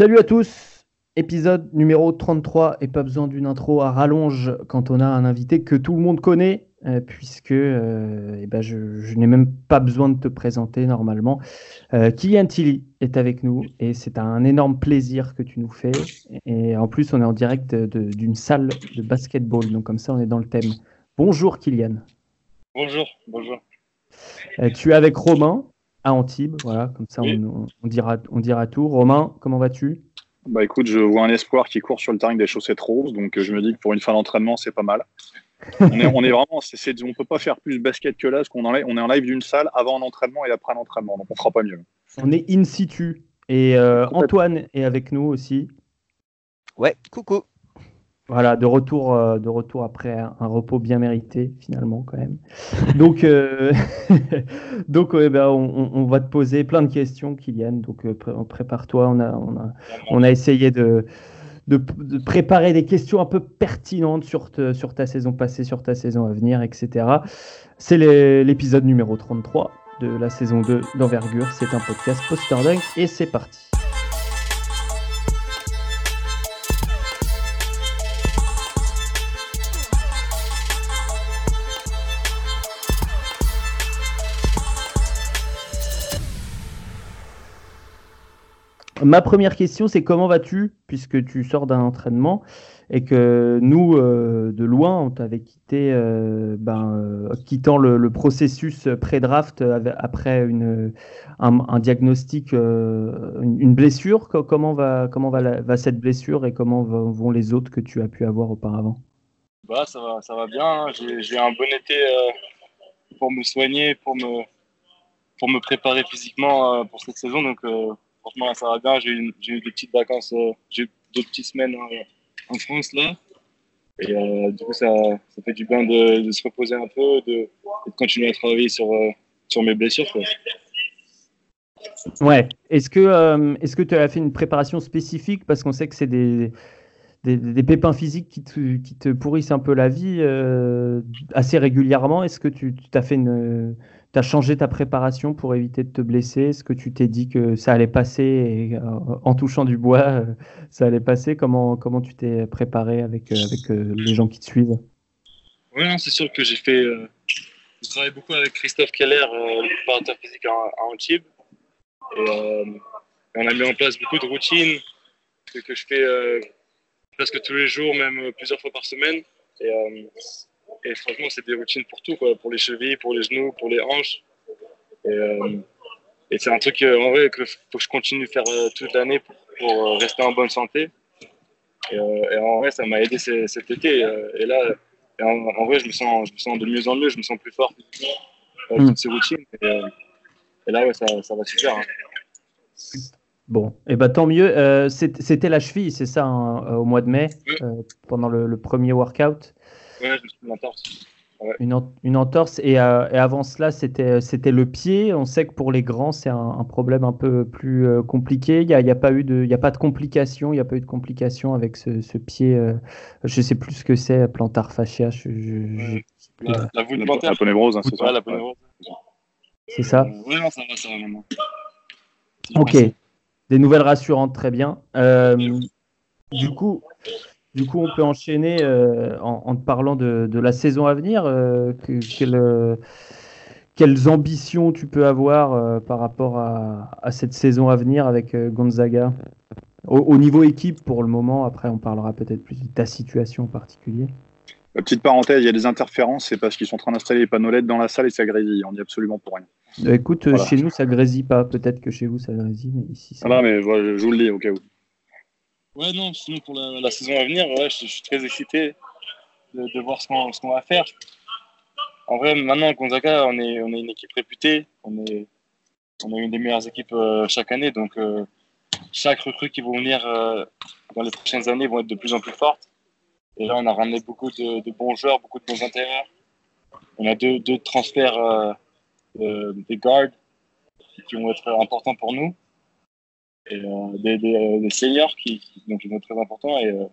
Salut à tous, épisode numéro 33 et pas besoin d'une intro à rallonge quand on a un invité que tout le monde connaît euh, puisque euh, eh ben je, n'ai même pas besoin de te présenter normalement. Euh, Kylian Tilly est avec nous et c'est un énorme plaisir que tu nous fais. Et en plus, on est en direct d'une salle de basketball, donc comme ça, on est dans le thème. Bonjour Kylian. Bonjour, bonjour. tu es avec Romain à Antibes. Voilà, comme ça on, dira, on dira tout. Romain, comment vas-tu? Bah écoute, je vois un espoir qui court sur le terrain des chaussettes roses, donc euh, je me dis que pour une fin d'entraînement, c'est pas mal. on, est, on est vraiment, c'est, on peut pas faire plus basket que là, parce qu'on on est en live d'une salle avant un entraînement et après l'entraînement, donc on fera pas mieux. On est in situ. Et euh, Antoine est avec nous aussi. Ouais, coucou. Voilà, de retour, euh, de retour après un, repos bien mérité finalement quand même. Donc, euh, donc ben, on, va te poser plein de questions, Kylian. Donc euh, prépare-toi. On a, on a, on a essayé de, de, préparer des questions un peu pertinentes sur, sur ta saison passée, sur ta saison à venir, etc. C'est l'épisode numéro 33 de la saison 2 d'envergure. C'est un podcast poster dunk et c'est parti. Ma première question, c'est comment vas-tu, puisque tu sors d'un entraînement et que nous, euh, de loin, on t'avait quitté, euh, ben, euh, quittant le, processus pré-draft après un, diagnostic, une, blessure. Comment va, cette blessure et comment vont les autres que tu as pu avoir auparavant? Bah, ça, va, ça va bien. Hein. J'ai un bon été pour me soigner, pour me, préparer physiquement pour cette saison. Franchement, ça va bien. J'ai eu, des petites vacances, euh, j'ai eu deux petites semaines en, France là. Et euh, du coup, ça, ça, fait du bien de, se reposer un peu, de, de, continuer à travailler sur, euh, sur mes blessures. Ouais. Est-ce que est-ce que tu as fait une préparation spécifique? Parce qu'on sait que c'est des, des, des, pépins physiques qui te, qui te, pourrissent un peu la vie assez régulièrement. Est-ce que tu as fait une tu as changé ta préparation pour éviter de te blesser? Est-ce que tu t'es dit que ça allait passer euh, en touchant du bois, euh, ça allait passer? Comment, comment tu t'es préparé avec, euh, avec les gens qui te suivent? Oui, c'est sûr que j'ai fait. je travaille beaucoup avec Christophe Keller, le préparateur physique à, Antibes. Et, on a mis en place beaucoup de routines que, je fais presque tous les jours, même plusieurs fois par semaine. Et franchement, c'est des routines pour tout, quoi, pour les chevilles, pour les genoux, pour les hanches. Et, euh, c'est un truc, euh, en vrai, que faut que je continue de faire euh, toute l'année pour, pour, rester en bonne santé. Et, en vrai, ça m'a aidé cet été. et là, en, vrai, je me, sens, je me sens de mieux en mieux, je me sens plus fort avec mm. toutes ces routines. Et, là, ouais, ça, ça va super. Hein. Bon, et eh ben, tant mieux. C'était la cheville, c'est ça, hein, au mois de mai, pendant le, le, premier workout. Une, entorse. Euh, et, avant cela, c'était, c'était le pied. On sait que pour les grands, c'est un, problème un peu plus euh, compliqué. Il n'y a, y a, pas eu de, y a pas de complications. Il n'y a pas eu de complications avec ce, pied. Euh, je ne sais plus ce que c'est, plantar fascia. Je, la, la, la, ponévrose, hein, c'est ça. La C'est ça Oui, non, ça va, ça va Ok. Des nouvelles rassurantes, très bien. du coup, du coup, on peut enchaîner euh, en, te parlant de, la saison à venir. Euh, euh, quelles ambitions tu peux avoir par rapport à, cette saison à venir avec Gonzaga? Au, niveau équipe pour le moment. Après, on parlera peut-être plus de ta situation en particulier. Petite parenthèse, il y a des interférences, c'est parce qu'ils sont en train d'installer les panneaux LED dans la salle et ça grésille. On n'y absolument pour rien. Écoute, chez nous, ça grésille pas. Peut-être que chez vous, ça grésille, mais ici. Ça... Ah mais je vous le dis au cas où. Ouais, non, sinon pour la, saison à venir, ouais, je, suis très excité de, voir ce qu'on va faire. En vrai, maintenant, Gonzaga, on est, on est une équipe réputée. On est, une des meilleures équipes euh, chaque année. Donc, euh, chaque recrue qui va venir euh, dans les prochaines années vont être de plus en plus fortes. Et là, on a ramené beaucoup de, bons joueurs, beaucoup de bons intérieurs. On a deux, deux transferts des guards qui vont être importants pour nous et euh, des, des, des, seniors qui, donc, sont très importants. Et, euh,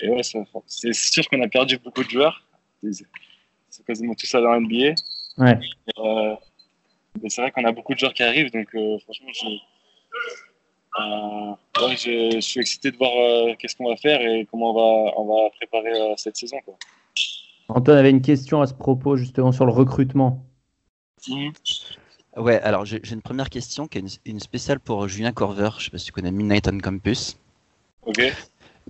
et ouais, c'est sûr qu'on a perdu beaucoup de joueurs. C'est quasiment tous à la NBA. Ouais. Euh, c'est vrai qu'on a beaucoup de joueurs qui arrivent, donc franchement, Euh, ouais, je, je suis excité de voir euh, qu'est-ce qu'on va faire et comment on va, on va préparer euh, cette saison. Quoi. Antoine avait une question à ce propos, justement, sur le recrutement. Ouais, alors j'ai une première question qui est une, une spéciale pour Julien Corver. Je sais pas si tu connais Midnight on Campus. Ok.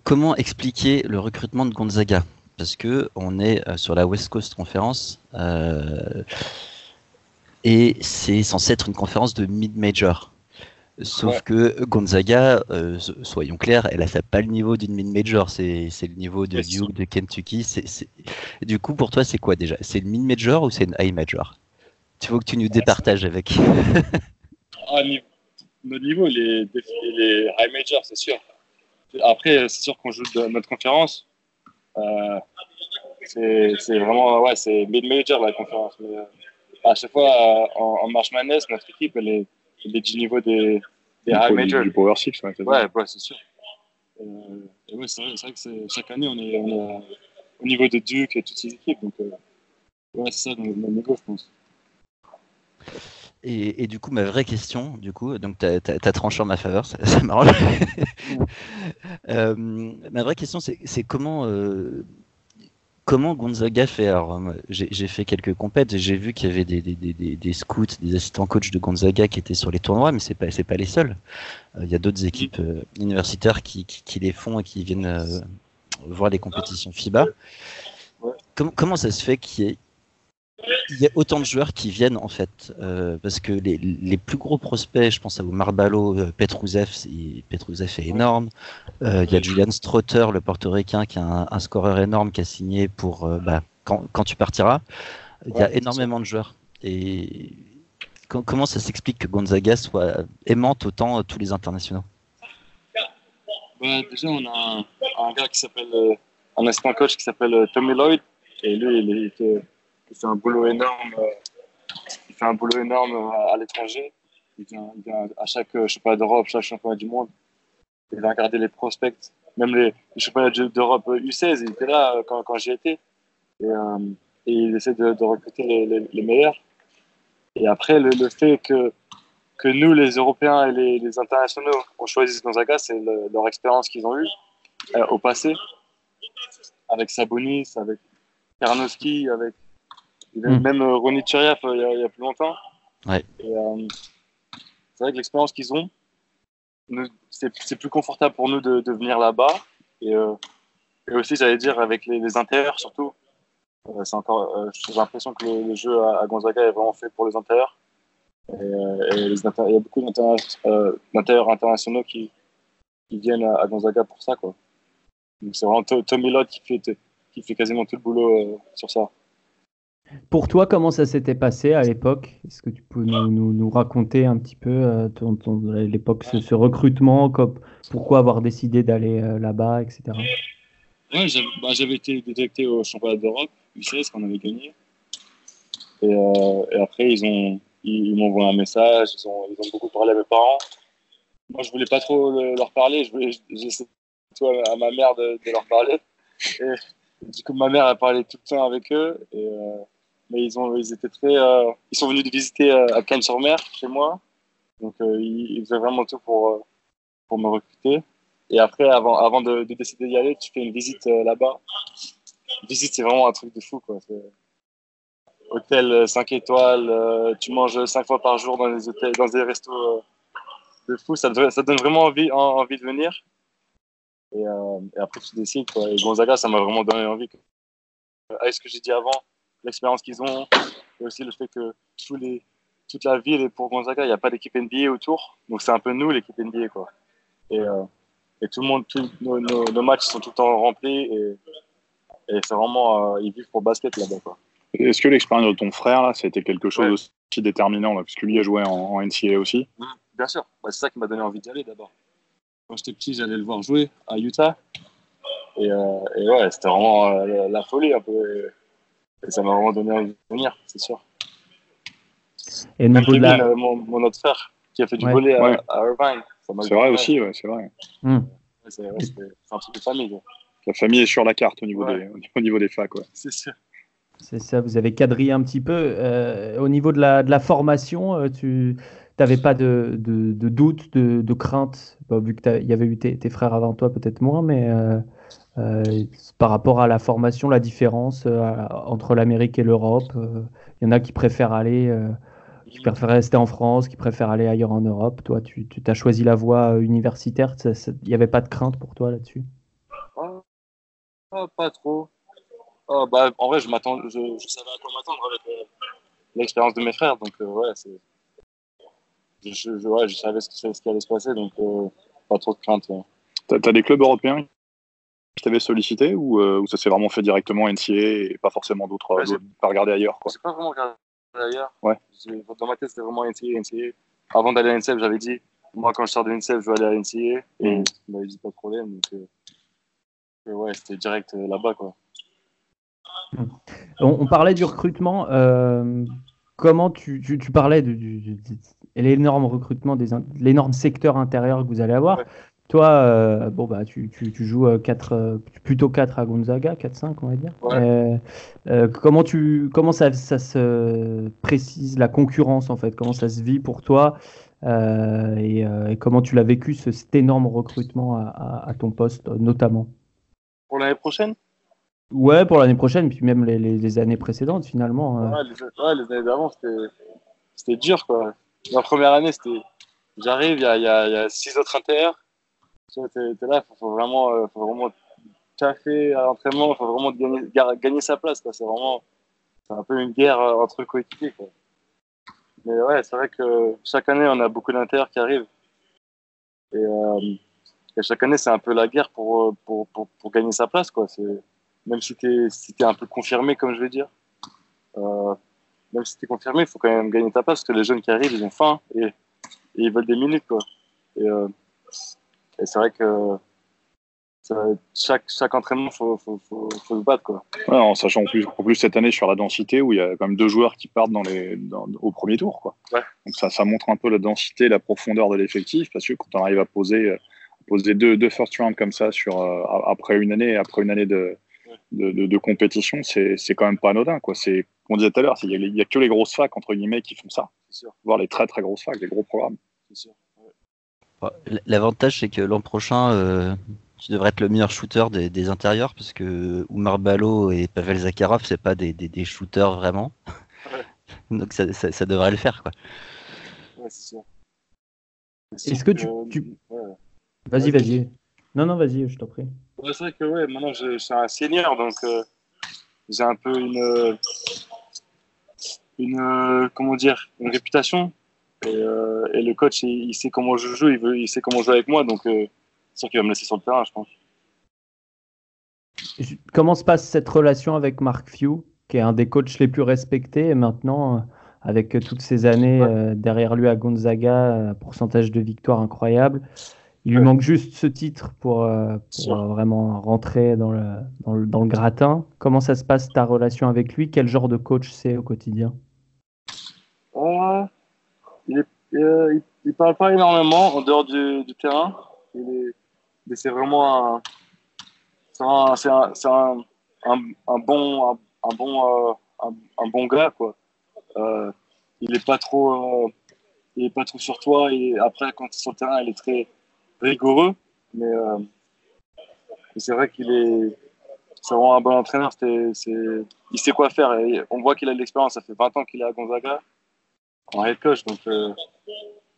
Comment expliquer le recrutement de Gonzaga? Parce que on est euh, sur la West Coast Conference euh, et c'est censé être une conférence de mid-major. Sauf Ouais. que Gonzaga, euh, so- soyons clairs, elle a pas le niveau d'une mid-major, c'est le niveau de Duke, de Kentucky. Du coup, pour toi, c'est quoi déjà? C'est une mid-major ou c'est une high-major? Tu veux que tu nous départages avec Ah, ni- notre niveau, il est, défi- il est high major, c'est sûr. Après, c'est sûr qu'on joue de notre conférence. Euh, c'est vraiment, ouais, c'est mid-major la conférence. Mais, euh, à chaque fois, euh, en, en March Madness, notre équipe, elle est, elle est du niveau des, des high major. du Power Six, ouais. Ouais, ouais, c'est sûr. Euh, et ouais, c'est vrai, que chaque année, on est, on est, au niveau de Duke et toutes ces équipes. Donc, euh, ouais, c'est ça notre niveau, je pense. Et, et du coup, ma vraie question, du coup, donc tu as, tranché en ma faveur, ça, ça m'arrange. Euh, ma vraie question, c'est comment, euh, comment Gonzaga fait Alors, moi, j'ai fait quelques compètes et j'ai vu qu'il y avait des, des, des, des- des scouts, des assistants coachs de Gonzaga qui étaient sur les tournois, mais c'est pas, c'est pas les seuls. Euh, Il y a d'autres équipes euh, universitaires qui, qui, qui les font et qui viennent voir les compétitions FIBA. Comment, comment ça se fait qu'il y ait il y a autant de joueurs qui viennent en fait euh, parce que les, les plus gros prospects, je pense à vous Marbalo, euh, Petruzev, c'est- Petruzev est énorme. Euh, il y a Julian Strother, le portoricain, qui a un, un scoreur énorme qui a signé pour euh, bah, quand, quand tu partiras. Il y a énormément de joueurs. Et co- comment ça s'explique que Gonzaga soit aimante autant tous les internationaux? Bah, déjà, on a un, un gars qui s'appelle, un assistant coach qui s'appelle Tommy Lloyd. Et lui, il, est- il fait, un boulot énorme. euh, il fait un boulot énorme euh, à l'étranger. Il vient, vient à chaque euh, championnat d'Europe, chaque championnat du monde. Il va regarder les prospects, même les, championnats de- d'Europe euh, U16. Il était là euh, quand, quand j'y étais. Et, euh, il essaie de, recruter les, meilleurs. Et après, le, fait que, que nous, les Européens et les, internationaux, on choisisse Gonzaga, c'est le- leur expérience qu'ils ont eue euh, au passé, avec Sabonis, avec Karnowski, avec Mm. même euh, Ronny Tcheriev euh, il y, a- il y a plus longtemps. Ouais. Euh, c'est vrai que l'expérience qu'ils ont, c'est plus confortable pour nous de, de venir là-bas. Et, euh, et aussi, j'allais dire, avec les, les intérieurs surtout. Encore, j'ai l'impression que le, le jeu à, à Gonzaga est vraiment fait pour les intérieurs. Et, et les inter- il y a beaucoup d'intérieurs internationaux qui, qui viennent à, à Gonzaga pour ça. Quoi. Donc c'est vraiment To- Tommy Lott qui fait, qui fait quasiment tout le boulot euh, sur ça. Pour toi, comment ça s'était passé à l'époque? Est-ce que tu peux nous, raconter un petit peu euh, ton, ton- l'époque, ce, recrutement, pourquoi avoir décidé d'aller euh, là-bas, etc. Ouais, j'avais bah, j'avais été détecté au championnat d'Europe, U16, qu'on avait gagné. Et, euh, après, ils ont m'ont envoyé un message, ils ont, beaucoup parlé à mes parents. Moi, je voulais pas trop le- leur parler, je voulais j'essayais à, ma mère de, leur parler. Du coup, ma mère a parlé tout le temps avec eux. Euh, ils, ont, ils étaient très. euh, ils sont venus de visiter euh, à Cannes-sur-Mer, chez moi. Donc, euh, ils, faisaient vraiment tout pour, pour me recruter. Et après, avant, avant de, de décider d'y aller, tu fais une visite là-bas. Visite, c'est vraiment un truc de fou. Quoi. Hôtel 5 étoiles, tu manges 5 fois par jour dans des, hôtels, dans des restos de fou. Ça, donne vraiment envie, en- envie de venir. Et, après, tu décides. Quoi. Et Gonzaga, ça m'a vraiment donné envie. quoi. Avec ce que j'ai dit avant, l'expérience qu'ils ont, et aussi le fait que tous les, toute la ville est pour Gonzaga. Il n'y a pas d'équipe NBA autour. Donc, c'est un peu nous, l'équipe NBA. Quoi. Et, euh, et tout le monde, tous nos, nos- nos matchs sont tout le temps remplis. Et, et c'est vraiment, euh, ils vivent pour basket là-bas. Quoi. Est-ce que l'expérience de ton frère, là, c'était quelque chose Ouais. aussi déterminant, là, parce que lui a joué en, en NCAA aussi Bien sûr, Bah, c'est ça qui m'a donné envie d'y aller d'abord. Quand j'étais petit, j'allais le voir jouer à Utah. Et, euh, et ouais, c'était vraiment euh, la, la folie un peu. Et, ça m'a vraiment donné envie de venir, c'est sûr. Et au Même niveau de Kevin, la... euh, mon, mon autre frère, qui a fait du Ouais. volley à, Ouais. à Irvine. C'est vrai aussi, ouais, c'est vrai. Hmm. ouais, C'est ouais, c'est- un truc de famille. quoi. La famille est sur la carte au niveau, Ouais. des, au niveau des facs. Ouais. C'est sûr. C'est ça, vous avez quadrillé un petit peu. Euh, au niveau de la, de la formation, euh, tu, n'avais pas de, de, de, doute, de, de crainte, vu qu'il y avait eu tes, tes, frères avant toi, peut-être moins, mais par rapport à la formation, la différence euh, entre l'Amérique et l'Europe. Il y en a qui préfèrent aller, qui préfèrent rester en France, qui préfèrent aller ailleurs en Europe. Toi, tu, tu as choisi la voie universitaire. Il n'y avait pas de crainte pour toi là-dessus? Oh, Pas trop. Oh, bah, en vrai, je, je, je savais à quoi m'attendre avec l'expérience de mes frères. Donc, ouais, c'est je, je, ouais, je savais ce, ce, qui allait se passer, donc euh, pas trop de crainte. Ouais. T'as as des clubs européens qui t'avaient sollicité ou, euh, ou ça s'est vraiment fait directement NCA et pas forcément d'autres, ouais, pas regarder ailleurs quoi? C'est pas vraiment regardé ailleurs. Ouais. Dans ma tête, c'était vraiment NCA, NCA. Avant d'aller à NCF, j'avais dit, moi quand je sors de NCF, je vais aller à NCA. Et mm. il m'avait dit pas de problème. Donc, euh, ouais, c'était direct euh, là-bas quoi. On, on, parlait du recrutement. Euh, comment tu, tu, tu parlais de, l'énorme recrutement, des, l'énorme secteur intérieur que vous allez avoir. Ouais. Toi, euh, bon, bah, tu, tu, tu joues 4, euh, euh, plutôt 4 à Gonzaga, 4-5, on va dire. Ouais. Euh, comment tu, comment ça, ça, se précise la concurrence, en fait? Comment ça se vit pour toi? Et, et, comment tu l'as vécu, ce, cet énorme recrutement à, à, à ton poste, notamment? Pour l'année prochaine? Ouais, pour l'année prochaine, puis même les, les, les années précédentes, finalement. Ouais, les, ouais, les années d'avant, c'était dur, quoi. Ma première année, c'était. J'arrive, il y a, y, a, y a, six autres inter. Tu es, es, là, il faut, vraiment, euh, faut vraiment taffer à l'entraînement, il faut vraiment gagner, sa place. C'est vraiment un peu une guerre euh, entre coéquipiers. Mais ouais, c'est vrai que chaque année, on a beaucoup d'inter qui arrivent. Et, euh, et, chaque année, c'est un peu la guerre pour, pour, pour, gagner sa place. Quoi. Même si tu es, si es un peu confirmé, comme je vais dire. Même si tu es confirmé, il faut quand même gagner ta place parce que les jeunes qui arrivent, ils ont faim et, ils veulent des minutes. Quoi. Et, et c'est vrai que ça, chaque, chaque entraînement, il faut, faut, faut, faut, se battre. Quoi. Ouais, en sachant en plus, en plus cette année sur la densité où il y a quand même deux joueurs qui partent dans les, dans, au premier tour. Quoi. Ouais. Donc ça, ça montre un peu la densité, la profondeur de l'effectif parce que quand on arrive à poser, poser deux, deux first rounds comme ça sur, euh, après une année, après une année de, de, de, de, compétition, c'est quand même pas anodin. Quoi. On disait tout à l'heure, il n'y a, a, que les grosses facs, entre guillemets, qui font ça. Voir les très très grosses facs, les gros programmes. L'avantage, c'est que l'an prochain, euh, tu devrais être le meilleur shooter des, des intérieurs, parce que Oumar Balo et Pavel Zakharov, c'est pas des, des, des, shooters vraiment. Donc ça, ça, ça, devrait le faire. Quoi. Est-ce que tu. tu... Vas-y, vas-y. Non, non, vas-y, je t'en prie. Ouais, c'est vrai que ouais, maintenant je, je, suis un senior, donc euh, j'ai un peu une, une, comment dire, une réputation. Et, euh, et le coach, il, il, sait comment je joue, il, veut, il sait comment jouer avec moi, donc euh, c'est sûr qu'il va me laisser sur le terrain, je pense. Comment se passe cette relation avec Mark Few, qui est un des coachs les plus respectés, et maintenant, avec toutes ces années ouais. derrière lui à Gonzaga, pourcentage de victoire incroyable il lui ouais. manque juste ce titre pour, euh, pour euh, vraiment rentrer dans le, dans, le, dans le gratin. Comment ça se passe ta relation avec lui? Quel genre de coach c'est au quotidien? Euh, Il ne euh, parle pas énormément en dehors du, terrain. Mais c'est vraiment un, c'est un, bon, un, bon, euh, bon gars. Quoi. il n'est pas, trop, il est pas trop sur toi. Et après, quand il est sur le terrain, il est très rigoureux, mais euh, c'est vrai qu'il est, vraiment un bon entraîneur. Il sait quoi faire on voit qu'il a de l'expérience. Ça fait 20 ans qu'il est à Gonzaga en head coach, donc euh,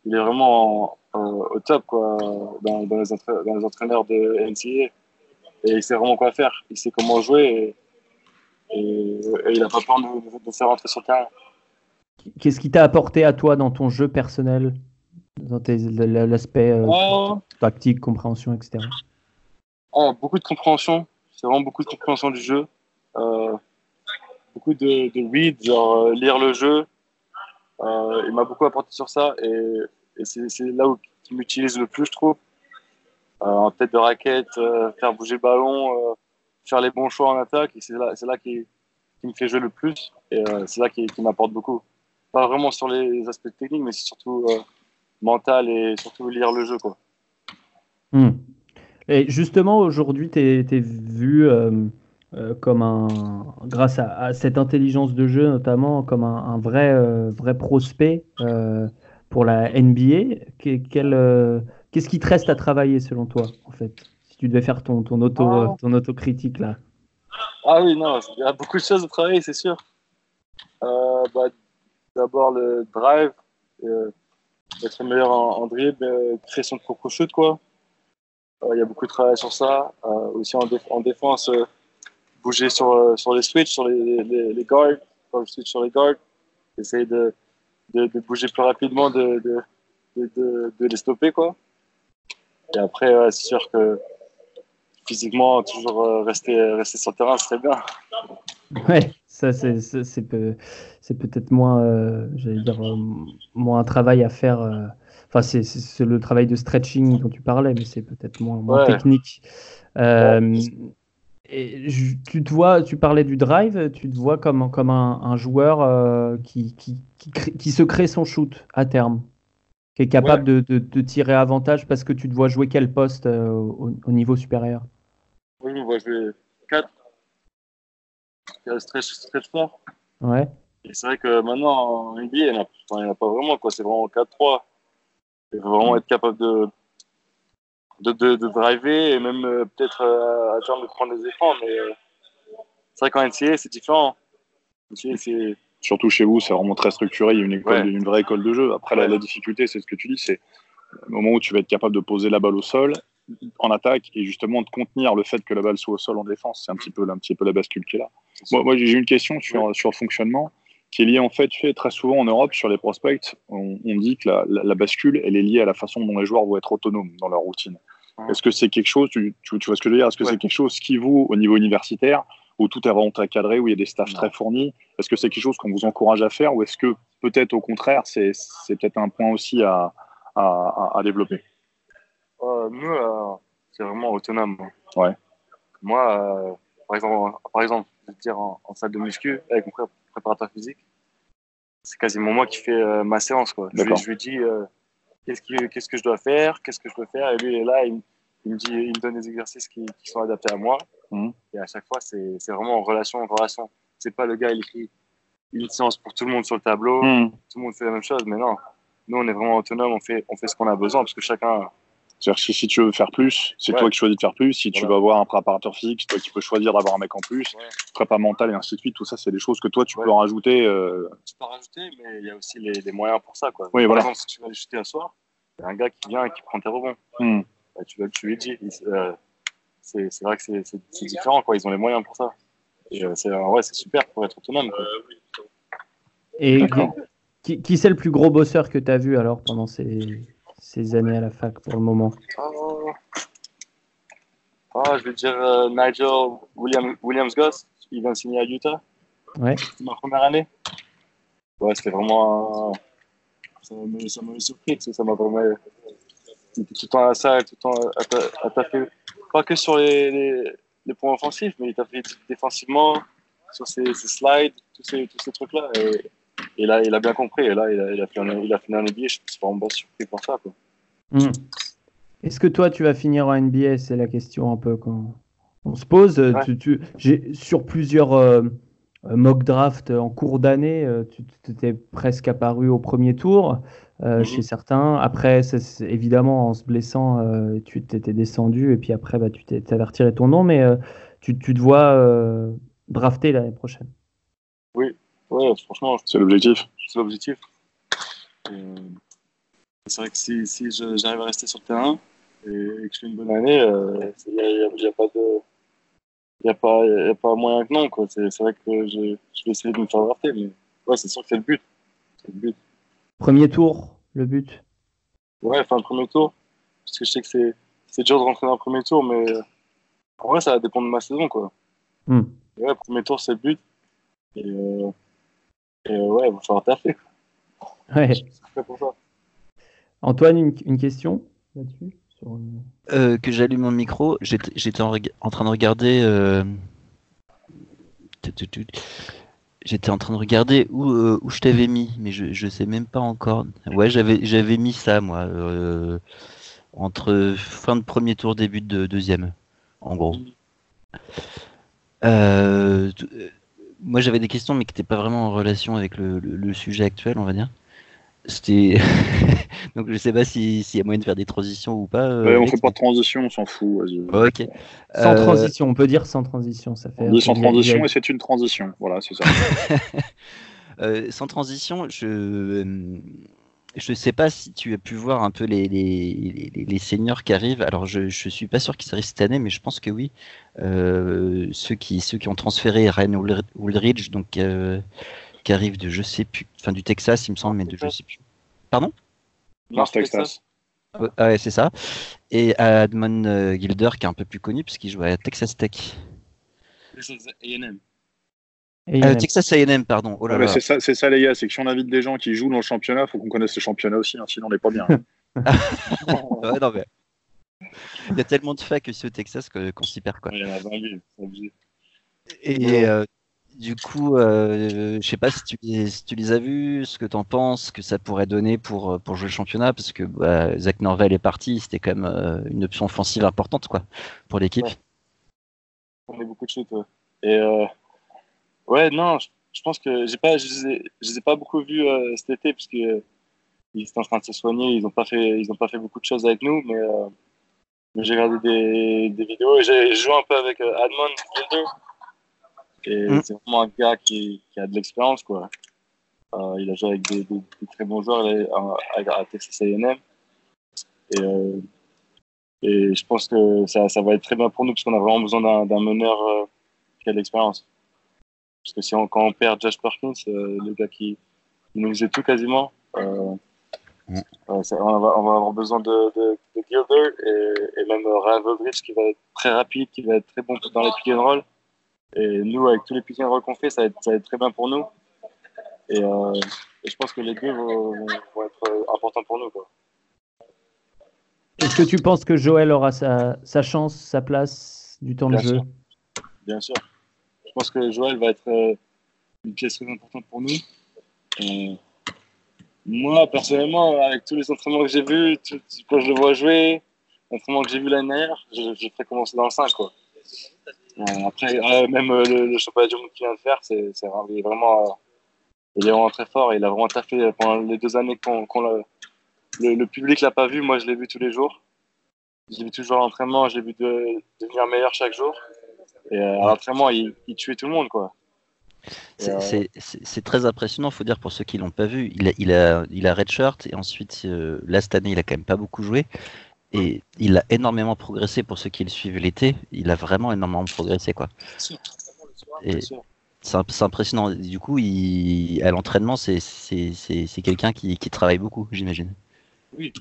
il est vraiment en, euh, au top quoi, dans, dans, les entraîneurs, dans, les entraîneurs de NCAA. Et il sait vraiment quoi faire. Il sait comment jouer et, et, et il n'a pas peur de, de faire rentrer sur le terrain. Qu'est-ce qui t'a apporté à toi dans ton jeu personnel dans l'aspect euh, oh. tactique, compréhension, etc. Oh, beaucoup de compréhension. C'est vraiment beaucoup de compréhension du jeu. Euh, beaucoup de, de read, genre euh, lire le jeu. Euh, il m'a beaucoup apporté sur ça et, c'est là où il m'utilise le plus, je trouve. Euh, en tête de raquette, euh, faire bouger le ballon, faire les bons choix en attaque. C'est là, là qui, me fait jouer le plus et c'est là qui, m'apporte beaucoup. Pas vraiment sur les aspects techniques, mais c'est surtout mental et surtout lire le jeu. Quoi. Hmm. Et justement, aujourd'hui, tu es, vu euh, comme un, grâce à, à, cette intelligence de jeu notamment, comme un, un vrai, euh, vrai prospect. Euh, pour la NBA. Qu'est-ce qui te reste à travailler selon toi, en fait Si tu devais faire ton, ton, auto, ah. ton autocritique là? Ah oui, non, il y a beaucoup de choses à travailler, c'est sûr. Bah, D'abord le drive, être meilleur en, en dribble, euh, créer son propre shoot, quoi. Euh, il y a beaucoup de travail sur ça. aussi en, en défense, bouger sur, sur les switches, sur les, les, les guards, quand je switch sur les guards, essayer de, de, de bouger plus rapidement, de, de, les stopper, quoi. Et après, c'est sûr que physiquement, toujours euh, rester, rester sur le terrain, ce serait bien. Ouais, ça, c'est, c'est, peut, c'est peut-être moins, euh, j'allais dire, euh, moins un travail à faire. Enfin, c'est, c'est, le travail de stretching dont tu parlais, mais c'est peut-être moins, moins technique. Et tu te vois, tu parlais du drive, tu te vois comme, comme un, un joueur qui, qui, qui, qui, se crée son shoot à terme qui est capable de, de, tirer avantage parce que tu te vois jouer quel poste euh, au, niveau supérieur? Oui, je vois jouer 4. Stretch, stretch fort. Ouais. Et c'est vrai que maintenant, en NBA, il n'y en, a pas vraiment. C'est vraiment 4-3. Il faut vraiment être capable de, de, de, de driver et même euh, peut-être euh, à terme de prendre des écrans. Mais c'est vrai qu'en NCA, c'est différent. c'est surtout chez vous, c'est vraiment très structuré. Il y a une, école, une vraie école de jeu. Après, la, difficulté, c'est ce que tu dis, c'est le moment où tu vas être capable de poser la balle au sol en attaque et justement de contenir le fait que la balle soit au sol en défense. C'est un petit peu, un petit peu la bascule qui est là. Moi, j'ai une question sur, sur le fonctionnement qui est liée en fait, fait très souvent en Europe sur les prospects. On, dit que la, bascule, elle est liée à la façon dont les joueurs vont être autonomes dans leur routine. Est-ce que c'est quelque chose, tu, tu, vois ce que je veux dire? Est-ce que c'est quelque chose qui vous, au niveau universitaire, où tout est vraiment très cadré, où il y a des staffs très fournis? Est-ce que c'est quelque chose qu'on vous encourage à faire ou est-ce que peut-être au contraire, c'est peut-être un point aussi à, à, à développer? Euh, Nous, euh, c'est vraiment autonome. Ouais. Moi, euh, par, exemple, par exemple, je veux dire en, salle de muscu avec mon préparateur physique, c'est quasiment moi qui fais ma séance. Quoi. Je, je, lui dis qu'est-ce qu'est-ce que je dois faire, qu'est-ce que je peux faire, et lui il est là, il, il me dit, il me donne des exercices qui, qui sont adaptés à moi. Mhm. Et à chaque fois, c'est vraiment en relation, en relation. C'est pas le gars, il écrit une séance pour tout le monde sur le tableau, mhm. tout le monde fait la même chose, mais non. Nous, on est vraiment autonome, on fait, on fait ce qu'on a besoin parce que chacun. C'est-à-dire que si tu veux faire plus, c'est toi qui choisis de faire plus. Si tu veux avoir un préparateur physique, c'est toi qui peux choisir d'avoir un mec en plus. Prépa mental et ainsi de suite, tout ça, c'est des choses que toi, tu peux en rajouter. Euh... Tu peux en rajouter, mais il y a aussi les, les, moyens pour ça. Quoi. Oui, Par voilà. exemple, si tu vas aller jeter un soir, il y a un gars qui vient et qui prend tes rebonds. Hmm. Bah, tu, tu lui dis. Euh, c'est vrai que c'est différent, quoi. Ils ont les moyens pour ça. Euh, c'est ouais, super pour être autonome. Et qui, qui c'est le plus gros bosseur que tu as vu alors pendant ces, ces, années à la fac pour le moment oh. je vais dire euh, Nigel William, Williams Goss. Il vient de signer à Utah. Ouais. C'était ma première année. Ouais, c'était vraiment. Ça m'a surpris ça m'a vraiment. tout le temps à la salle, tout le temps à, à taper pas que sur les, les, points offensifs, mais il t'a fait défensivement, sur ses, slides, tous ces, tous ces trucs-là. Et, et, là, il a bien compris. Et là, il a, il a fait, un, il a fait un NBA. Je suis vraiment pas surpris pour ça. Hmm. Est-ce que toi, tu vas finir en NBA C'est la question un peu qu'on on se pose. Tu, tu, sur plusieurs euh, mock drafts en cours d'année, euh, tu t'es presque apparu au premier tour. Euh, mhm. chez certains. Après, évidemment, en se blessant, euh, tu t'étais descendu et puis après, bah, tu t'es retiré ton nom, mais euh, tu, tu, te vois drafter l'année prochaine. Oui, ouais, franchement, c'est l'objectif. C'est l'objectif. C'est vrai que si, si j'arrive à rester sur le terrain et, que je fais une bonne année, il n'y a, a, pas de. Il n'y a, pas, a pas moyen que non. C'est vrai que je, je, vais essayer de me faire drafter, mais ouais, c'est sûr que c'est le but. C'est le but. Premier tour, le but Ouais, enfin, premier tour. Parce que je sais que c'est, c'est dur de rentrer dans le premier tour, mais euh, en vrai, ça va dépendre de ma saison, quoi. Hmm. Ouais, premier tour, c'est le but. Et, euh, et euh, ouais, il va falloir taffer. Ouais. Antoine, une, une question là-dessus euh, que j'allume mon micro, j'étais, en, en, train de regarder. Euh... J'étais en train de regarder où, euh, où je t'avais mis, mais je, je sais même pas encore. Ouais, j'avais, j'avais mis ça, moi, euh, entre fin de premier tour, début de deuxième, en gros. Euh, moi, j'avais des questions, mais qui n'étaient pas vraiment en relation avec le, le, sujet actuel, on va dire. c'était. Donc je sais pas s'il y a moyen de faire des transitions ou pas. euh, Ouais, on fait pas de transition, on s'en fout. Ok. Sans Euh, transition, on peut dire sans transition. Ça fait On dit sans transition et c'est une transition. Voilà, c'est ça. Euh, sans transition, je euh, je sais pas si tu as pu voir un peu les, les, les, les seniors qui arrivent. Alors je je suis pas sûr qu'ils arrivent cette année, mais je pense que oui. Euh, ceux qui ceux qui ont transféré Ryan Woolr- Woolridge, donc euh, qui arrivent de je sais plus, enfin du Texas il me semble, mais de je sais plus. Pardon? North Texas. Ah ouais, c'est ça. Et Admon euh, Gilder qui est un peu plus connu parce qu'il joue à Texas Tech. Texas A&M. Et, Euh, Texas A&M, pardon. Oh là Ah, c'est ça, c'est ça, les gars. C'est que si on invite des gens qui jouent dans le championnat, faut qu'on connaisse le championnat aussi, hein, sinon on n'est pas bien. Ouais, non, mais... Il y a tellement de facs aussi au Texas que- qu'on s'y perd quoi. Ouais, Il y en a 20 000, c'est obligé. Et euh, du coup, euh, je sais pas si tu, les, si tu les as vus, ce que tu en penses, ce que ça pourrait donner pour, euh, pour jouer le championnat, parce que bah, Zach Norvell est parti, c'était quand même euh, une option offensive importante quoi pour l'équipe. Ouais. On est beaucoup de shoot. Ouais. Et euh, ouais, non, je, je pense que j'ai pas, je les ai, je les ai pas beaucoup vus euh, cet été parce que euh, ils étaient en train de se soigner. Ils ont pas fait, ils ont pas fait beaucoup de choses avec nous, mais, euh, mais j'ai regardé des, des vidéos et j'ai joué un peu avec Admon Gilder. Et Mm. c'est vraiment un gars qui, qui a de l'expérience, quoi. Euh, il a joué avec des, des- des très bons joueurs à, à Texas A&M. Et, euh, et je pense que ça, ça va être très bien pour nous parce qu'on a vraiment besoin d'un d'un meneur euh, qui a de l'expérience. Parce que si on, quand on perd Josh Perkins, euh, le gars qui, qui nous faisait tout quasiment, euh, Mm. euh, ça- on, va, on va avoir besoin de, de, de Gilder et, et même euh, Ryan Rodriguez qui va être très rapide, qui va être très bon dans les pick and roll. Et nous, avec tous les pick and roll qu'on fait, ça va, être, ça va être très bien pour nous. Et, euh, et je pense que les deux vont, vont- vont être importants pour nous. Quoi. Est-ce que tu penses que Joël aura sa, sa chance, sa place, du temps de Bien jeu? sûr. Bien sûr. Je pense que Joël va être euh, une pièce très importante pour nous. Euh, moi, personnellement, avec tous les entraînements que j'ai vus, tout- quand je le vois jouer, l'entraînement que j'ai vu l'année dernière, je, je ferai commencer dans le 5. Quoi. Euh, après, même le, championnat du monde qu'il vient de faire, c'est, il est vraiment, il est vraiment très fort. Il a vraiment taffé pendant les deux années qu'on, qu'on l'a- le, le public l'a pas vu. Moi, je l'ai vu tous les jours. Je l'ai vu toujours l'entraînement. J'ai vu de, devenir meilleur chaque jour. Et euh, à l'entraînement, il, il tuait tout le monde, quoi. C'est- euh, C'est très impressionnant, faut dire pour ceux qui l'ont pas vu. Il a, il a, il a redshirt et ensuite euh, là cette année il a quand même pas beaucoup joué et il a énormément progressé pour ceux qui le suivent l'été. Il a vraiment énormément progressé quoi. Et c'est imp- c'est impressionnant. Du coup, il, à l'entraînement, c'est quelqu'un qui, qui travaille beaucoup, j'imagine. Oui.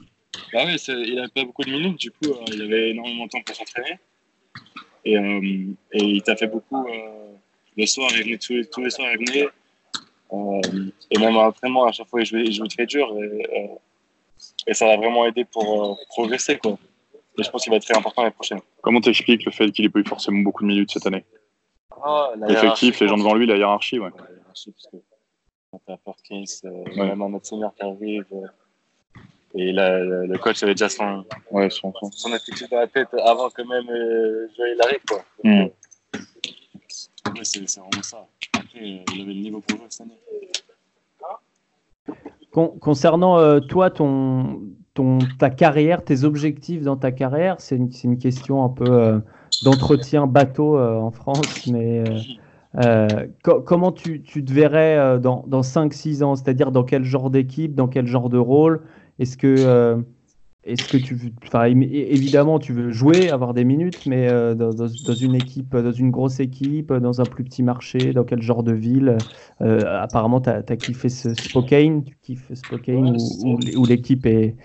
Bah oui, c'est- il avait pas beaucoup de minutes, du coup, euh, il avait énormément de temps pour s'entraîner. Et, euh, et il t'a fait beaucoup. le soir, il venait tous les, tous les soirs, il venait. Euh, et même à l'entraînement, à chaque fois, il jouait, il jouait très dur. Et, euh, et ça l'a vraiment aidé pour euh, progresser, quoi. Et je pense qu'il va être très important l'année prochaine. Comment t'expliques le fait qu'il ait pas eu forcément beaucoup de minutes cette année? Ah, la Effectif, hiérarchie, les gens devant lui, la hiérarchie, ouais. La hiérarchie, parce que quand t'as Perkins, Ouais. même un autre senior qui arrive. Et là, le, le coach avait déjà son, Ouais, son, son- son attitude dans la tête avant que même euh, Joël arrive. Quoi. Mm. Ouais, c'est c'est vraiment ça. Après, euh, il avait le niveau pour jouer cette année. Con- concernant euh, toi, ton, ton, ta carrière, tes objectifs dans ta carrière, c'est une, c'est une question un peu euh, d'entretien bateau euh, en France, mais euh, euh, co- comment tu, tu te verrais euh, dans, dans 5-6 ans? C'est-à-dire dans quel genre d'équipe, dans quel genre de rôle? Est-ce que, euh, est-ce que tu veux, enfin, évidemment, tu veux jouer, avoir des minutes, mais euh, dans, dans- dans une équipe, dans une grosse équipe, dans un plus petit marché, dans quel genre de ville Euh, Apparemment, tu as, kiffé ce Spokane, tu kiffes Spokane Ouais, où, l'équipe est,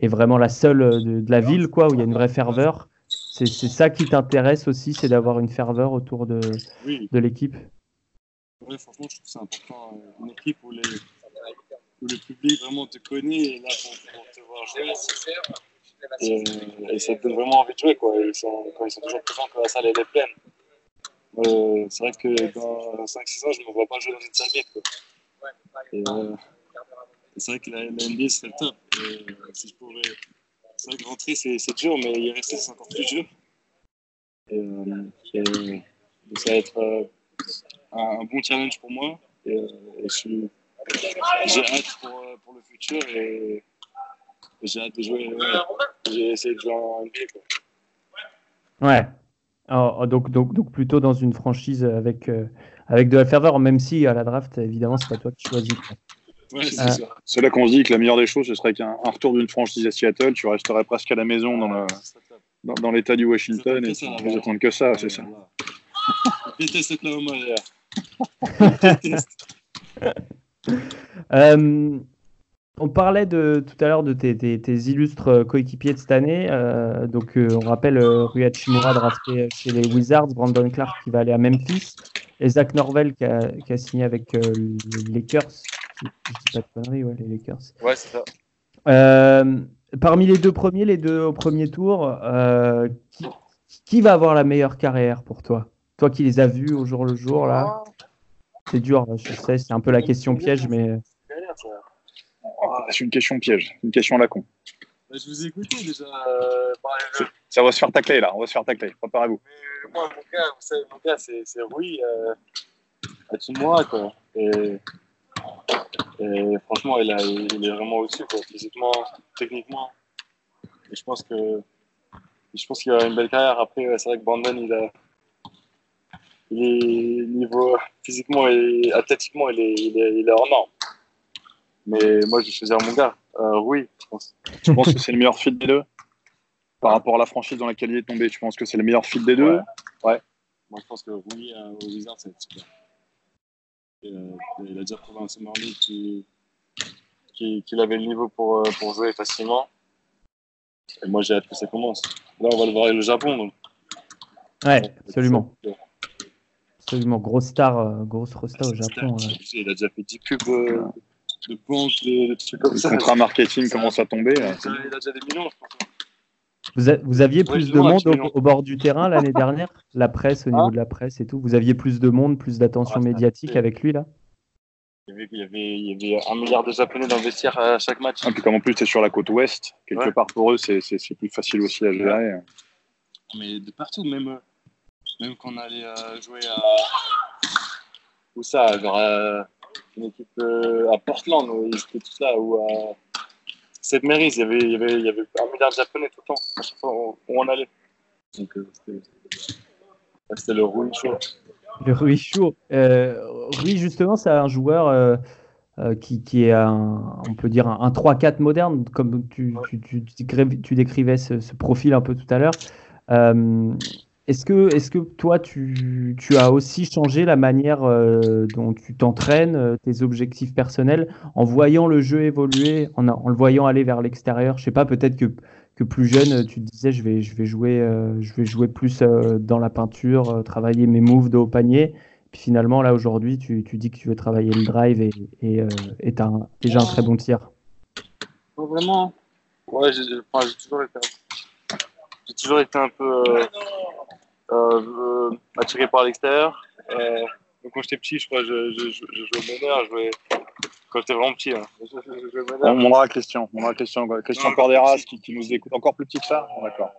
est vraiment la seule de, de la ville, quoi, où il y a une vraie ferveur. C'est ça qui t'intéresse aussi, c'est d'avoir une ferveur autour de, Oui, de l'équipe? ouais, franchement, je trouve que c'est important. Une équipe où, les, où le public vraiment te connaît et là pour, pour te voir jouer. Et, euh, et ça te donne vraiment envie de jouer. Quoi. Ils sont, quand ils sont toujours présents, quand la salle elle est pleine. Euh, c'est vrai que dans 5-6 ans, je ne me vois pas jouer dans une serviette. Euh, c'est vrai que la, la NBA serait top. Et, euh, si je pouvais... C'est vrai que rentrer, c'est c'est dur, mais y rester, c'est encore plus dur. Et, ça va être un, un bon challenge pour moi. Et je, suis, j'ai hâte pour, euh, pour, le futur et, j'ai hâte de jouer. J'ai essayé de jouer en NBA. Quoi. Ouais. Oh, donc, donc, donc plutôt dans une franchise avec, euh, avec de la ferveur, même si à la draft, évidemment, c'est pas toi qui choisis. Ouais, c'est euh, C'est là qu'on se dit que la meilleure des choses, ce serait qu'un retour d'une franchise à Seattle, tu resterais presque à la maison dans, dans l'état du Washington et tu ne attendre que ça, c'est ça. Déteste Oklahoma euh, on parlait de, tout à l'heure de tes, tes, tes, illustres coéquipiers de cette année. Euh, donc, euh, on rappelle euh, Rui Hachimura drafté chez les Wizards, Brandon Clark qui va aller à Memphis, et Zach Norvell qui a, qui a signé avec euh, les Lakers. Je, dis pas de conneries, ouais, les Lakers. Ouais, c'est ça. Euh, parmi les deux premiers, les deux au premier tour, euh, qui, qui, va avoir la meilleure carrière pour toi? Toi qui les as vus au jour le jour, là? C'est dur, je sais, c'est un peu la question piège, mais. c'est une question piège, une question à la con. Bah, je vous ai écouté déjà. Euh, ça va se faire tacler là, on va se faire tacler, préparez-vous. Mais moi, mon gars, vous savez, mon gars, c'est Rui euh, à quoi. Et, et, franchement, il, a, il est vraiment au-dessus, physiquement, techniquement. Et je pense que je pense qu'il a une belle carrière. Après, c'est vrai que Brandon, il a. Il est niveau physiquement et athlétiquement, il est, il est, il est hors norme. Mais moi, je vais choisir mon gars. Euh, oui, je pense. Tu penses que c'est le meilleur fit des deux Par rapport à la franchise dans laquelle il est tombé, tu penses que c'est le meilleur fit des deux Ouais. ouais. Moi, je pense que oui, euh, au Wizards, c'est super. Et, euh, il a déjà prouvé en Summer League qu'il qu avait le niveau pour, euh, pour jouer facilement. Et moi, j'ai hâte que ça commence. Là, on va le voir avec le Japon. Donc. Ouais, absolument. Absolument. Grosse star, euh, grosse star au Japon. Il a déjà fait 10 pubs euh, de banque, trucs comme le ça. Le contrat marketing commence à tomber. Il a, déjà, il a déjà des millions, je pense. Vous, a, vous aviez plus ouais, de monde au, au, bord du terrain l'année dernière La presse, au niveau ah. de la presse et tout? Vous aviez plus de monde, plus d'attention ah, médiatique avec lui là? Il y, avait, il, y avait, il y, avait, un milliard de Japonais dans le vestiaire à chaque match. Et puis comme en plus es sur la côte ouest, quelque ouais. part pour eux c'est plus facile aussi à gérer. Mais de partout, même, même quand on allait euh, jouer à... Où ça genre à une équipe euh, à Portland, où ils étaient tous là, ou à cette mairie, il y avait, il y avait, il y avait un milliard de japonais tout le temps, à chaque fois où on allait. Donc, euh, c'était le Rui Show. Le Rui Show. Euh, Rui, justement, c'est un joueur euh, euh, qui, qui, est un, on peut dire, un, un 3-4 moderne, comme tu, tu, tu, tu décrivais ce, ce, profil un peu tout à l'heure. Euh, est-ce que, est que toi, tu, tu, as aussi changé la manière euh, dont tu t'entraînes, euh, tes objectifs personnels, en voyant le jeu évoluer, en, en le voyant aller vers l'extérieur? Je sais pas, peut-être que, que plus jeune, tu te disais, je vais, je vais, jouer, euh, je vais jouer plus euh, dans la peinture, travailler mes moves de haut panier. Puis finalement, là, aujourd'hui, tu, tu, dis que tu veux travailler le drive et tu as déjà un très bon tir. Oh, vraiment Ouais, j'ai toujours j'ai toujours été un peu euh, attiré par l'extérieur. Euh, quand j'étais petit, je crois, je, je, je, je jouais au meneur, je jouais quand j'étais vraiment petit. Hein. Je, je, je on demandera Christian, on demandera Christian, Christian non, Corderas qui, qui, nous écoute encore plus petit que ça. D'accord.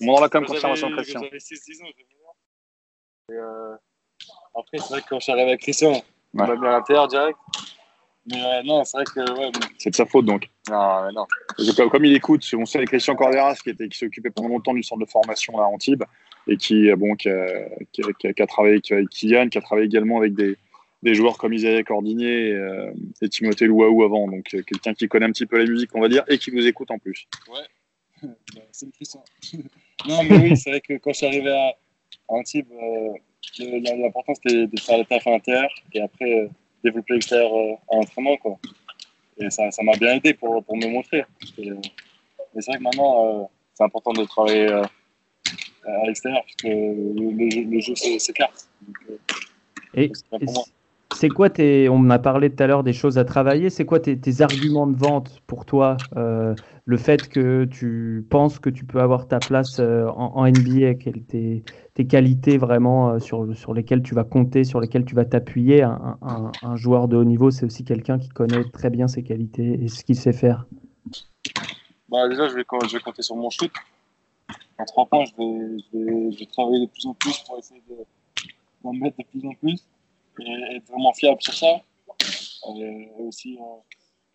On demandera quand même confirmation Christian. J'avais 6-10 ans, et euh, après, c'est vrai que quand je suis arrivé avec Christian, ouais. on m'a mis à l'intérieur direct. Mais euh, non, c'est vrai que. Ouais, mais... C'est de sa faute donc. Non, non. Comme, comme il écoute, on sait Christian Corderas qui, était, qui s'est occupé pendant longtemps du centre de formation à Antibes et qui, bon, qui, a, qui, a, qui a travaillé avec Kylian, qui a travaillé également avec des, des joueurs comme Isaïe Cordigné et, euh, et Timothée Louaou avant. Donc quelqu'un qui connaît un petit peu la musique, on va dire, et qui vous écoute en plus. Ouais, c'est le Christian. non, mais oui, c'est vrai que quand je suis arrivé à, Antibes, euh, l'important c'était de faire le taf à l'intérieur et après. Développer l'extérieur à l'entraînement. Quoi. Et ça, ça m'a bien aidé pour, pour me montrer. Et, mais c'est vrai que maintenant, euh, c'est important de travailler euh, à l'extérieur, parce que le, le jeu, le jeu s'écarte. Et c'est quoi on a parlé tout à l'heure des choses à travailler, c'est quoi tes, arguments de vente pour toi euh, Le fait que tu penses que tu peux avoir ta place euh, en, NBA, quelles tes, tes qualités vraiment euh, sur, sur lesquelles tu vas compter, sur lesquelles tu vas t'appuyer? Un, joueur de haut niveau, c'est aussi quelqu'un qui connaît très bien ses qualités et ce qu'il sait faire. Bah déjà, je vais, compter sur mon shoot. En trois points, je vais travailler de plus en plus pour essayer d'en de, mettre de plus en plus et être vraiment fiable sur ça. Et aussi,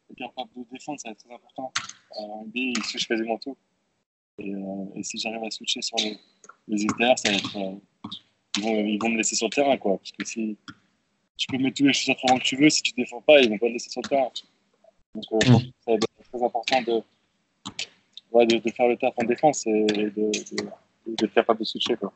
être capable de défendre, ça va être très important. En NBA, il switch quasiment tout. Et, et si j'arrive à switcher sur les, les extérieurs, ça va être. ils, vont, ils vont me laisser sur le terrain, quoi. Parce que si tu peux mettre tous les choses que tu veux, si tu défends pas, ils vont pas te laisser sur le terrain. Donc, euh, ça va être très important de, ouais, de, de, faire le taf en défense et d'être capable de switcher. Quoi.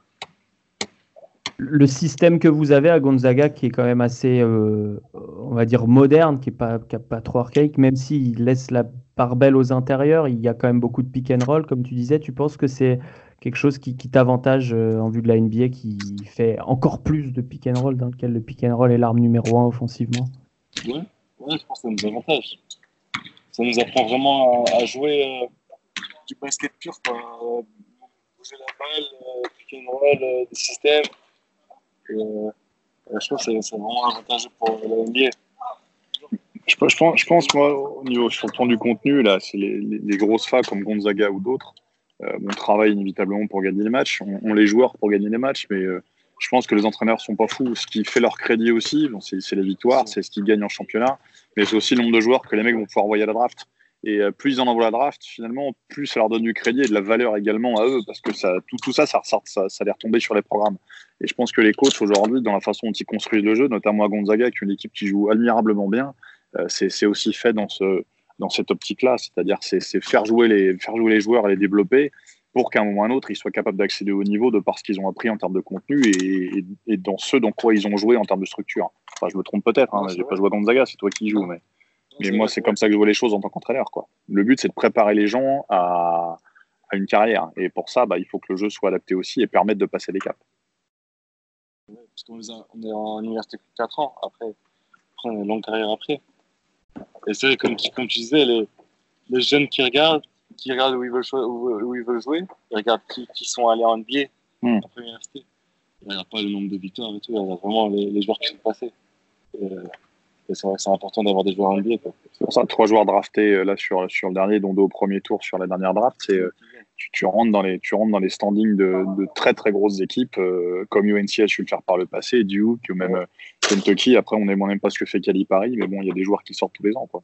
Le système que vous avez à Gonzaga, qui est quand même assez, euh, on va dire, moderne, qui n'est pas, trop archaïque, même s'il laisse la part belle aux intérieurs, il y a quand même beaucoup de pick and roll, comme tu disais. Tu penses que c'est quelque chose qui, t'avantage euh, en vue de la NBA, qui fait encore plus de pick and roll, dans lequel le pick and roll est l'arme numéro un offensivement? Ouais, ouais je pense que ça nous avantage. Ça nous apprend vraiment à, jouer euh, du basket pur, quoi. Bouger la balle, pick and roll, des systèmes. Euh, je pense que c'est vraiment avantageux pour la NBA. Je, je, pense, je pense, moi, au niveau sur le plan du contenu, là, c'est les, les, les, grosses facs comme Gonzaga ou d'autres. Euh, on travaille inévitablement pour gagner les matchs. On, on, les joueurs pour gagner les matchs, mais euh, je pense que les entraîneurs sont pas fous. Ce qui fait leur crédit aussi, bon, c'est les victoires, c'est ce qu'ils gagnent en championnat, mais c'est aussi le nombre de joueurs que les mecs vont pouvoir envoyer à la draft. Et euh, plus ils en envoient la draft, finalement, plus ça leur donne du crédit et de la valeur également à eux, parce que ça, tout, tout ça, ça, ça, ça, ça a l'air tomber sur les programmes. Et je pense que les coachs aujourd'hui, dans la façon dont ils construisent le jeu, notamment à Gonzaga, qui est une équipe qui joue admirablement bien, euh, c'est aussi fait dans, ce, dans cette optique-là, c'est-à-dire c'est faire jouer, les, faire jouer les joueurs et les développer pour qu'à un moment ou à un autre, ils soient capables d'accéder au niveau de par ce qu'ils ont appris en termes de contenu et, et, et, dans ce dans quoi ils ont joué en termes de structure. Enfin, je me trompe peut-être, hein, j'ai pas joué à Gonzaga, c'est toi qui joues, mais, mais moi, c'est comme ça que je vois les choses en tant qu'entraîneur. Le but, c'est de préparer les gens à, à, une carrière. Et pour ça, bah, il faut que le jeu soit adapté aussi et permette de passer des caps. Parce qu'on on est en université 4 ans, après, après on a une longue carrière après. Et c'est vrai, comme, comme tu disais, les, les jeunes qui regardent, qui regardent où ils veulent jouer, où, où ils, veulent jouer ils regardent qui, qui sont allés en NBA mm. en première université. Ils regardent pas le nombre de victoires et tout, ils regardent vraiment les, les joueurs qui sont passés. Et, euh, et c'est vrai que c'est important d'avoir des joueurs NBA. C'est pour ça, trois joueurs draftés euh, là sur, sur le dernier, dont deux au premier tour sur la dernière draft, c'est euh, tu, tu, rentres dans les, tu rentres dans les standings de, de très très grosses équipes euh, comme UNC a su le faire par le passé, Duke ou même euh, Kentucky. Après, on n'aime même pas ce que fait Paris, mais bon, il y a des joueurs qui sortent tous les ans. Quoi.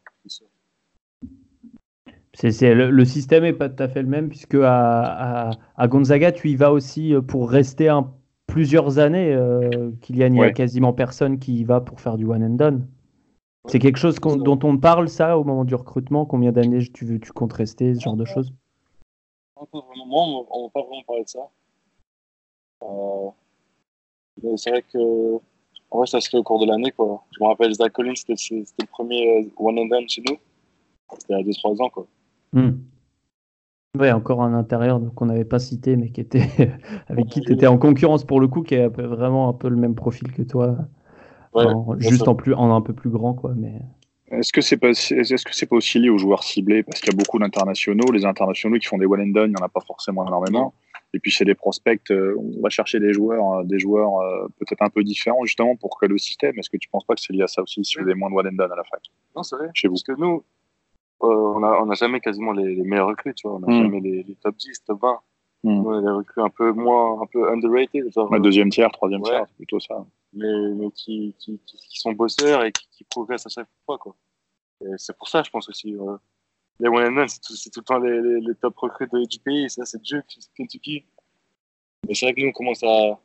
C'est, le, le, système n'est pas tout à fait le même, puisque à, à, à, Gonzaga, tu y vas aussi pour rester un, plusieurs années. Euh, Kylian, il n'y a ouais. quasiment personne qui y va pour faire du one and done. C'est quelque chose qu on, dont on parle, ça, au moment du recrutement? Combien d'années tu, comptes rester, ce genre de choses? Pas vraiment. Moi, on ne va pas vraiment parler de ça. Euh, c'est vrai que. En vrai, ça se fait au cours de l'année. quoi. Je me rappelle, Zach Collins, c'était le premier euh, one and done chez nous. C'était à 2-3 ans. quoi. Hmm. Oui, encore un intérieur qu'on n'avait pas cité, mais qui était avec qui tu étais en concurrence pour le coup, qui est vraiment un peu le même profil que toi. Ouais, en, juste en, plus, en un peu plus grand, quoi. Mais... Est-ce que c'est pas, est-ce que c'est pas aussi lié aux joueurs ciblés? Parce qu'il y a beaucoup d'internationaux. Les internationaux qui font des one and done, il n'y en a pas forcément énormément. Et puis c'est des prospects. Euh, on va chercher des joueurs, des joueurs euh, peut-être un peu différents justement pour que le système. Est-ce que tu penses pas que c'est lié à ça aussi si vous avez moins de one and done à la fac? Non, c'est vrai. Chez vous. Parce que nous, euh, on n'a on a jamais quasiment les, les, meilleurs recrues, tu vois. On n'a Mm. jamais les, les top 10, top 20. Mm. A des recrues un peu moins, un peu underrated. Genre, Ouais, deuxième tiers, troisième Ouais. tiers, c'est plutôt ça. mais, mais qui, qui, qui, qui sont bosseurs et qui, qui progressent à chaque fois. Quoi. Et c'est pour ça, je pense aussi. Euh, les one and c'est tout, c'est tout le temps les, les, les top recrues de, du pays. Ça, c'est Duke, c'est Kentucky. Mais c'est vrai que nous, on commence à, euh,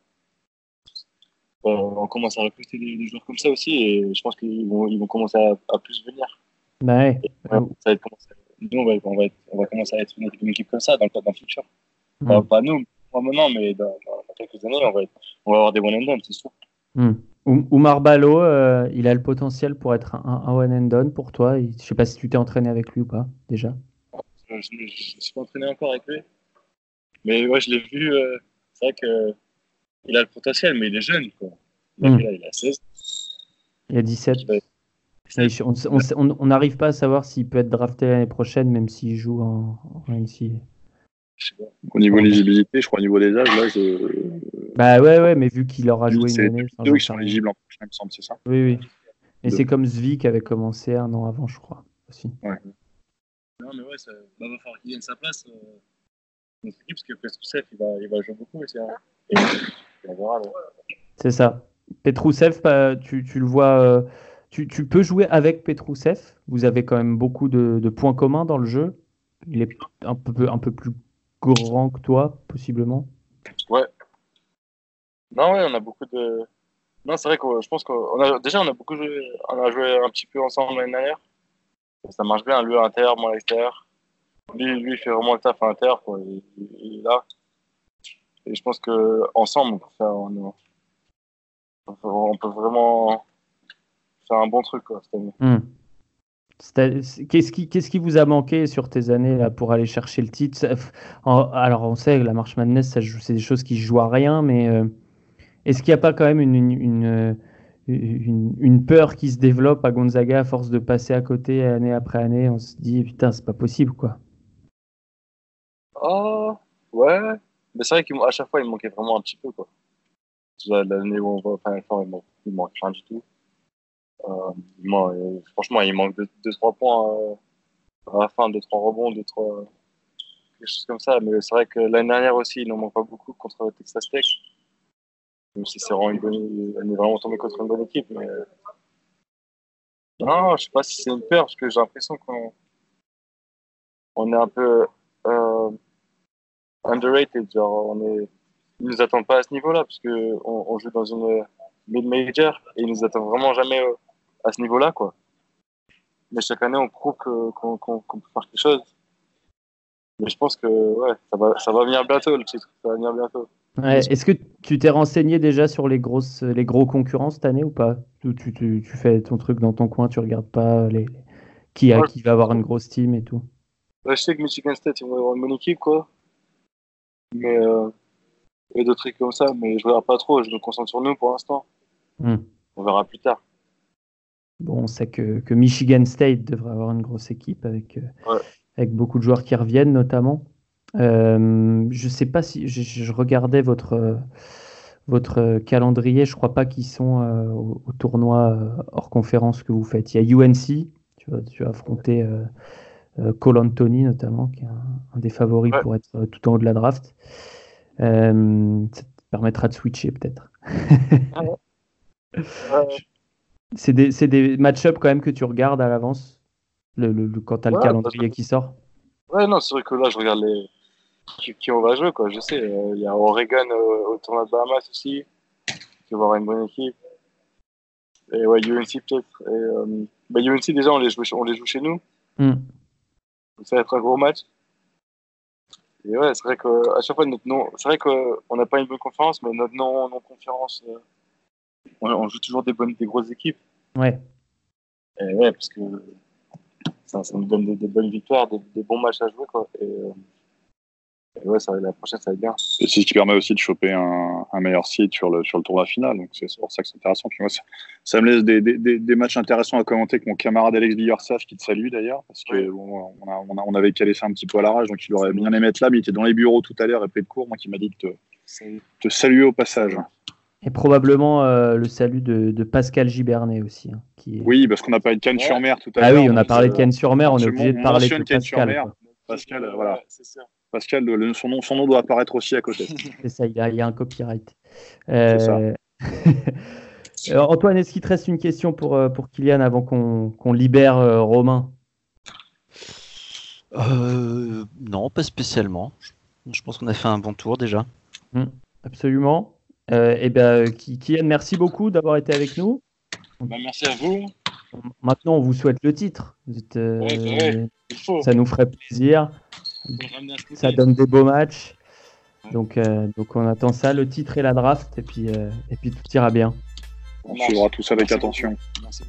on commence à recruter des, des, joueurs comme ça aussi. Et je pense qu'ils vont, ils vont commencer à, à plus venir. Bah ouais. Et, ouais, ça va être, nous, on va, on, va être, on va commencer à être une, une équipe comme ça dans le, dans le futur. Mmh. Enfin, pas nous, pas maintenant, mais dans, dans, quelques années, on va, être, on va avoir des one and done, c'est sûr. Mmh. Oumar Ballo, euh, il a le potentiel pour être un, un one and done pour toi. Je ne sais pas si tu t'es entraîné avec lui ou pas déjà. Je ne suis pas entraîné encore avec lui. Mais ouais, je l'ai vu. Euh, c'est vrai qu'il a le potentiel, mais il est jeune. Quoi. Mmh. Là, il a 16. Il a 17. On n'arrive pas à savoir s'il peut être drafté l'année prochaine, même s'il joue en, en NCAA. Au niveau éligibilité, je crois au niveau des âges, là, je. Bah ouais, ouais, mais vu qu'il aura joué une année. Deux, ils sont éligibles en prochain, il me semble, c'est ça Oui, oui. Et c'est comme Zvi qui avait commencé un an avant, je crois. Aussi. Ouais. Non, mais ouais, ça bah, va falloir qu'il gagne sa place. Euh, équipe, parce que Petrousev, il va, il va jouer beaucoup aussi. Hein. Et, C'est ça. Petrousev, bah, tu, tu, le vois. Euh, tu, tu, peux jouer avec Petrousev. Vous avez quand même beaucoup de, de, points communs dans le jeu. Il est un peu, un peu plus grand que toi, possiblement. Ouais. Non, ouais, on a beaucoup de. Non, c'est vrai que je pense qu'on a déjà on a beaucoup joué, on a joué un petit peu ensemble l'année dernière. Ça marche bien, lui à l'intérieur, moi à l'extérieur. Lui, lui, il fait vraiment le taf à l'intérieur, quoi. Il, il, est là. Et je pense que ensemble, on peut faire, on, on peut vraiment faire un bon truc quoi, cette année. Hmm. Qu'est-ce qui, qui vous a manqué sur tes années là, pour aller chercher le titre? Alors, on sait que la Marche Madness, c'est des choses qui jouent à rien, mais euh, est-ce qu'il n'y a pas quand même une, une, une, peur qui se développe à Gonzaga à force de passer à côté année après année? On se dit, putain, c'est pas possible, quoi. Oh, ouais. Mais c'est vrai qu'à chaque fois, il manquait vraiment un petit peu, quoi. L'année où on va faire manque, il manque rien du tout. Euh, euh, franchement, il manque 2-3 points euh, à la fin, 2-3 rebonds, 2-3 quelque chose comme ça. Mais c'est vrai que l'année dernière aussi, il n'en manque pas beaucoup contre Texas Tech. Même si c'est vraiment une bonne, on est vraiment tombé contre une bonne équipe. Non, je sais pas si c'est une peur parce que j'ai l'impression qu'on on est un peu underrated. Genre, on est, ils nous attendent pas à ce niveau-là parce que on, on joue dans une mid-major et ils nous attendent vraiment jamais à ce niveau-là, quoi. Mais chaque année, on prouve qu'on qu qu peut faire quelque chose. Mais je pense que ouais, ça va, ça va venir bientôt, le titre. Ça va venir bientôt. Ouais, Est-ce que tu t'es renseigné déjà sur les, grosses, les gros concurrents cette année ou pas? Tu, tu, tu, tu, fais ton truc dans ton coin, tu regardes pas les, qui, a, ouais. qui va avoir une grosse team et tout? Ouais, Je sais que Michigan State, ils vont avoir une bonne équipe, quoi. Mais euh, a d'autres trucs comme ça, mais je ne regarde pas trop, je me concentre sur nous pour l'instant. Hmm. On verra plus tard. Bon, on sait que, que, Michigan State devrait avoir une grosse équipe avec, ouais. avec beaucoup de joueurs qui reviennent notamment. Euh, je sais pas si je, je regardais votre, votre calendrier, je crois pas qu'ils sont euh, au, au, tournoi euh, hors conférence que vous faites. Il y a UNC, tu vas, tu vas affronter euh, Cole Anthony notamment, qui est un, un des favoris ouais. pour être tout en haut de la draft. ça te permettra de switcher peut-être. ah ouais. C'est des, des match-up quand même que tu regardes à l'avance le, le, le, quand tu as ouais, le calendrier qui sort Ouais, non, c'est vrai que là, je regarde les... qui, qui on va jouer. Quoi. Je sais, euh, il y a Oregon au, au tournoi de Bahamas aussi, qui va avoir une bonne équipe. Et ouais, UNC peut-être. Euh, bah, UNC, déjà, on les joue, on les joue chez nous. Mm. Donc, ça va être un gros match. Et ouais, c'est vrai qu'à chaque fois, notre nom, c'est vrai qu'on n'a pas une bonne conférence, mais notre non, non conférence, euh, on, on, joue toujours des bonnes, des grosses équipes. Ouais. Et ouais, parce que ça, ça nous donne des, des bonnes victoires, des, des, bons matchs à jouer, quoi. Et, euh, et ouais, ça, la prochaine, ça va être bien. Et c'est ce qui permet aussi de choper un, un, meilleur site sur le, sur le tournoi final. Donc c'est pour ça que c'est intéressant. Puis moi, ça, ça, me laisse des, des, des, matchs intéressants à commenter avec mon camarade Alex Billersage, qui te salue d'ailleurs, parce que bon, on, a, on, a, on, avait calé ça un petit peu à l'arrache, donc il aurait bien aimé être là, mais il était dans les bureaux tout à l'heure et pris de cours, moi qui m'a dit de te, te saluer au passage. Et probablement euh, le salut de, de, Pascal Gibernet aussi. Hein, qui est... Oui, parce qu'on a parlé de Cannes-sur-Mer tout à l'heure. Ah oui, on a parlé de Cannes-sur-Mer, on est obligé de parler de Pascal. Pascal, euh, voilà. Pascal, le, son, nom, son nom doit apparaître aussi à côté. C'est ça, il y, a, il y, a, un copyright. Euh... Alors, Antoine, est-ce qu'il te reste une question pour, euh, pour Kylian avant qu'on qu libère euh, Romain? Euh, Non, pas spécialement. Je pense qu'on a fait un bon tour déjà. Mmh, absolument. Euh, et ben, Kylian, merci beaucoup d'avoir été avec nous. Ben, merci à vous. Maintenant, on vous souhaite le titre. Êtes, euh, ouais, ouais, ça nous ferait plaisir. Ça donne des beaux matchs. Ouais. Donc, euh, donc, on attend ça, le titre et la draft, et puis, euh, et puis tout ira bien. On suivra tout ça avec merci attention. Merci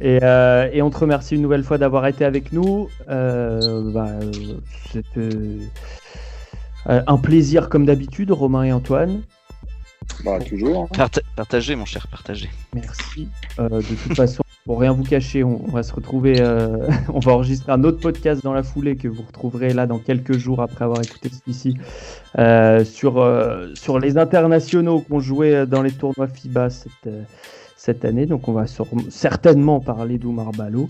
et, euh, et, on te remercie une nouvelle fois d'avoir été avec nous. Bah, C'était un plaisir comme d'habitude, Romain et Antoine. Bah, toujours. Parta partagez, mon cher, partagez. Merci. Euh, de toute façon, pour rien vous cacher, on, on va se retrouver. Euh, on va enregistrer un autre podcast dans la foulée que vous retrouverez là dans quelques jours après avoir écouté celui-ci euh, sur, sur les internationaux qu'on jouait dans les tournois FIBA cette, cette année. Donc, on va sur, certainement parler d'Oumar Balo,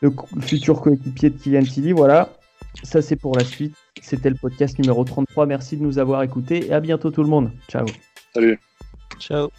le, le futur coéquipier de Kylian Tilly. Voilà. Ça, c'est pour la suite. C'était le podcast numéro 33. Merci de nous avoir écoutés et à bientôt tout le monde. Ciao. Salut. Ciao.